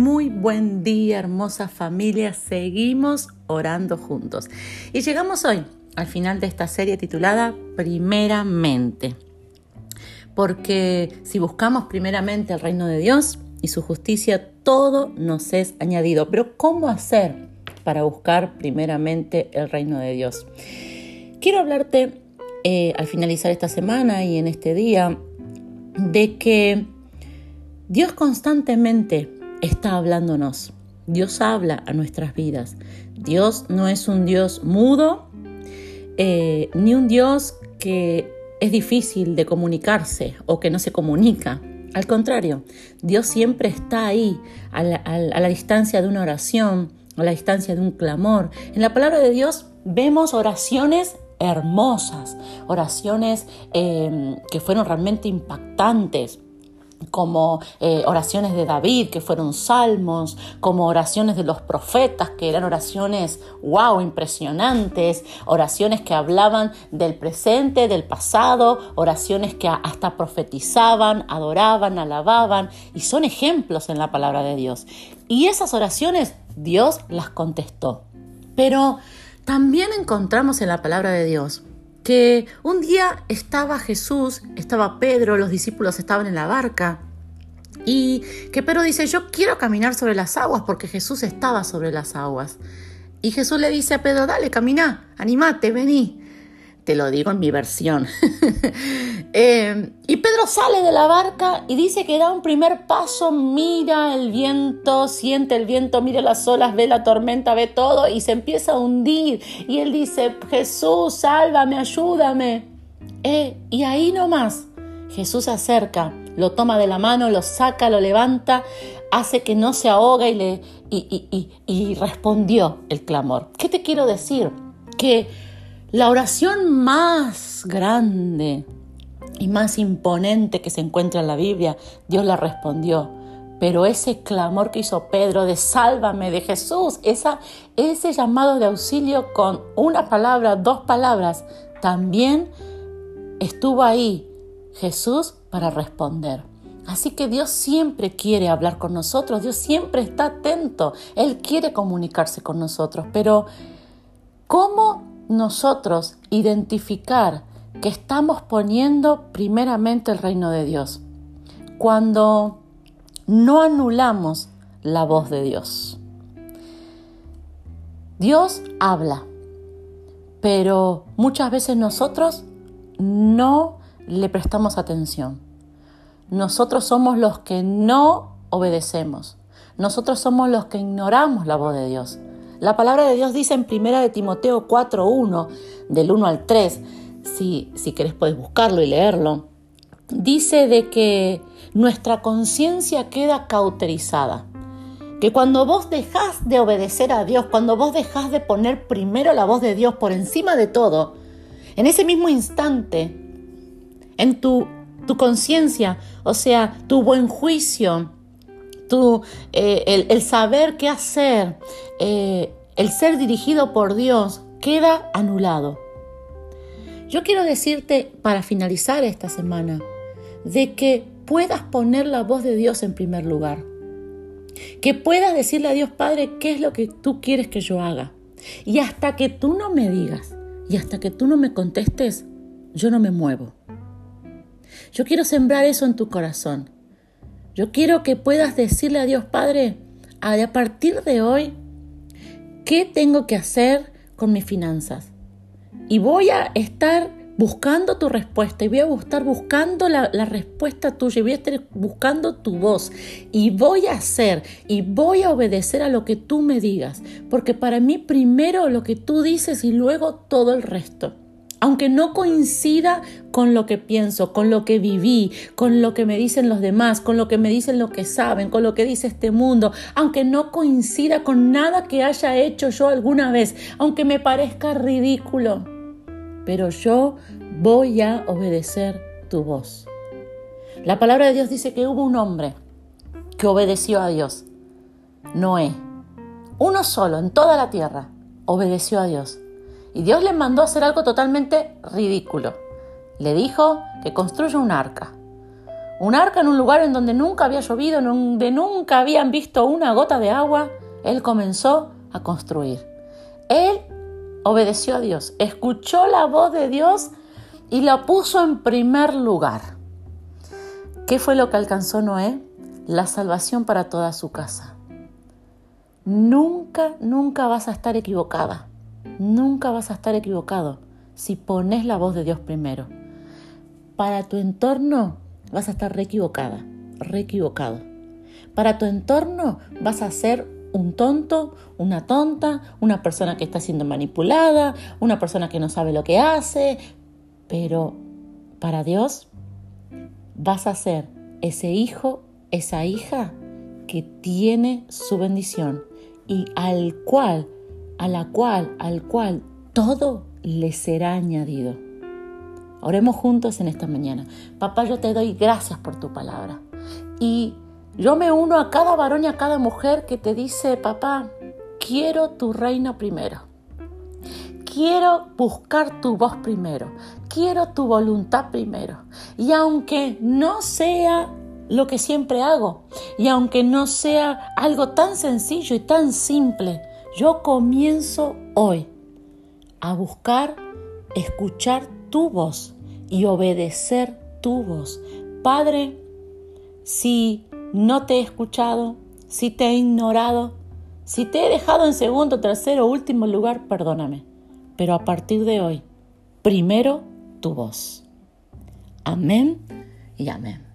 muy buen día, hermosa familia. Seguimos orando juntos. Y llegamos hoy al final de esta serie titulada Primeramente. Porque si buscamos primeramente el reino de Dios y su justicia, todo nos es añadido. Pero ¿cómo hacer para buscar primeramente el reino de Dios? Quiero hablarte eh, al finalizar esta semana y en este día de que Dios constantemente está hablándonos. Dios habla a nuestras vidas. Dios no es un Dios mudo, eh, ni un Dios que es difícil de comunicarse o que no se comunica. Al contrario, Dios siempre está ahí, a la, distancia de una oración, a la distancia de un clamor. En la palabra de Dios vemos oraciones hermosas, oraciones eh, que fueron realmente impactantes como eh, oraciones de David, que fueron salmos, como oraciones de los profetas, que eran oraciones, wow, impresionantes, oraciones que hablaban del presente, del pasado, oraciones que hasta profetizaban, adoraban, alababan, y son ejemplos en la palabra de Dios. Y esas oraciones Dios las contestó. Pero también encontramos en la palabra de Dios que un día estaba Jesús, estaba Pedro, los discípulos estaban en la barca y que Pedro dice, yo quiero caminar sobre las aguas porque Jesús estaba sobre las aguas. Y Jesús le dice a Pedro, dale, camina, animate, vení. Te lo digo en mi versión. Eh, y Pedro sale de la barca y dice que da un primer paso, mira el viento, siente el viento, mira las olas, ve la tormenta, ve todo y se empieza a hundir. Y él dice, Jesús, sálvame, ayúdame. Eh, y ahí nomás Jesús se acerca, lo toma de la mano, lo saca, lo levanta, hace que no se ahoga y, le, y respondió el clamor. ¿Qué te quiero decir? Que la oración más grande y más imponente que se encuentra en la Biblia, Dios la respondió. Pero ese clamor que hizo Pedro de sálvame de Jesús, esa, ese llamado de auxilio con una palabra, dos palabras, también estuvo ahí Jesús para responder. Así que Dios siempre quiere hablar con nosotros, Dios siempre está atento, Él quiere comunicarse con nosotros, pero ¿cómo nosotros identificar que estamos poniendo primeramente el reino de Dios cuando no anulamos la voz de Dios. Dios habla, pero muchas veces nosotros no le prestamos atención. Nosotros somos los que no obedecemos. Nosotros somos los que ignoramos la voz de Dios. La palabra de Dios dice en 1 de Timoteo 4.1, del 1 al 3, si, si querés puedes buscarlo y leerlo, dice de que nuestra conciencia queda cauterizada. Que cuando vos dejás de obedecer a Dios, cuando vos dejás de poner primero la voz de Dios por encima de todo, en ese mismo instante, en tu, tu conciencia, o sea, tu buen juicio, eh, el, saber qué hacer, eh, el ser dirigido por Dios, queda anulado. Yo quiero decirte, para finalizar esta semana, de que puedas poner la voz de Dios en primer lugar. Que puedas decirle a Dios Padre qué es lo que tú quieres que yo haga. Y hasta que tú no me digas y hasta que tú no me contestes, yo no me muevo. Yo quiero sembrar eso en tu corazón. Yo quiero que puedas decirle a Dios Padre, a partir de hoy, ¿qué tengo que hacer con mis finanzas? Y voy a estar buscando tu respuesta y voy a estar buscando la, respuesta tuya y voy a estar buscando tu voz y voy a hacer y voy a obedecer a lo que tú me digas, porque para mí primero lo que tú dices y luego todo el resto aunque no coincida con lo que pienso, con lo que viví, con lo que me dicen los demás, con lo que me dicen los que saben, con lo que dice este mundo, aunque no coincida con nada que haya hecho yo alguna vez, aunque me parezca ridículo, pero yo voy a obedecer tu voz. La palabra de Dios dice que hubo un hombre que obedeció a Dios, Noé, uno solo en toda la tierra, obedeció a Dios. Y Dios le mandó a hacer algo totalmente ridículo. Le dijo que construya un arca. un arca en un lugar en donde nunca había llovido, en donde nunca habían visto una gota de agua, él comenzó a construir. Él obedeció a Dios, escuchó la voz de Dios y la puso en primer lugar. ¿Qué fue lo que alcanzó Noé? La salvación para toda su casa. Nunca, nunca vas a estar equivocada. Nunca vas a estar equivocado si pones la voz de Dios primero. Para tu entorno vas a estar re equivocada, re equivocado. Para tu entorno vas a ser un tonto, una tonta, una persona que está siendo manipulada, una persona que no sabe lo que hace, pero para Dios vas a ser ese hijo, esa hija que tiene su bendición y al cual, a la cual, al cual todo le será añadido. Oremos juntos en esta mañana. Papá, yo te doy gracias por tu palabra. Y yo me uno a cada varón y a cada mujer que te dice, papá, quiero tu reino primero. Quiero buscar tu voz primero. Quiero tu voluntad primero. Y aunque no sea lo que siempre hago, y aunque no sea algo tan sencillo y tan simple, yo comienzo hoy a buscar, escuchar tu voz y obedecer tu voz. Padre, si no te he escuchado, si te he ignorado, si te he dejado en segundo, tercero, último lugar, perdóname. Pero a partir de hoy, primero tu voz. Amén y amén.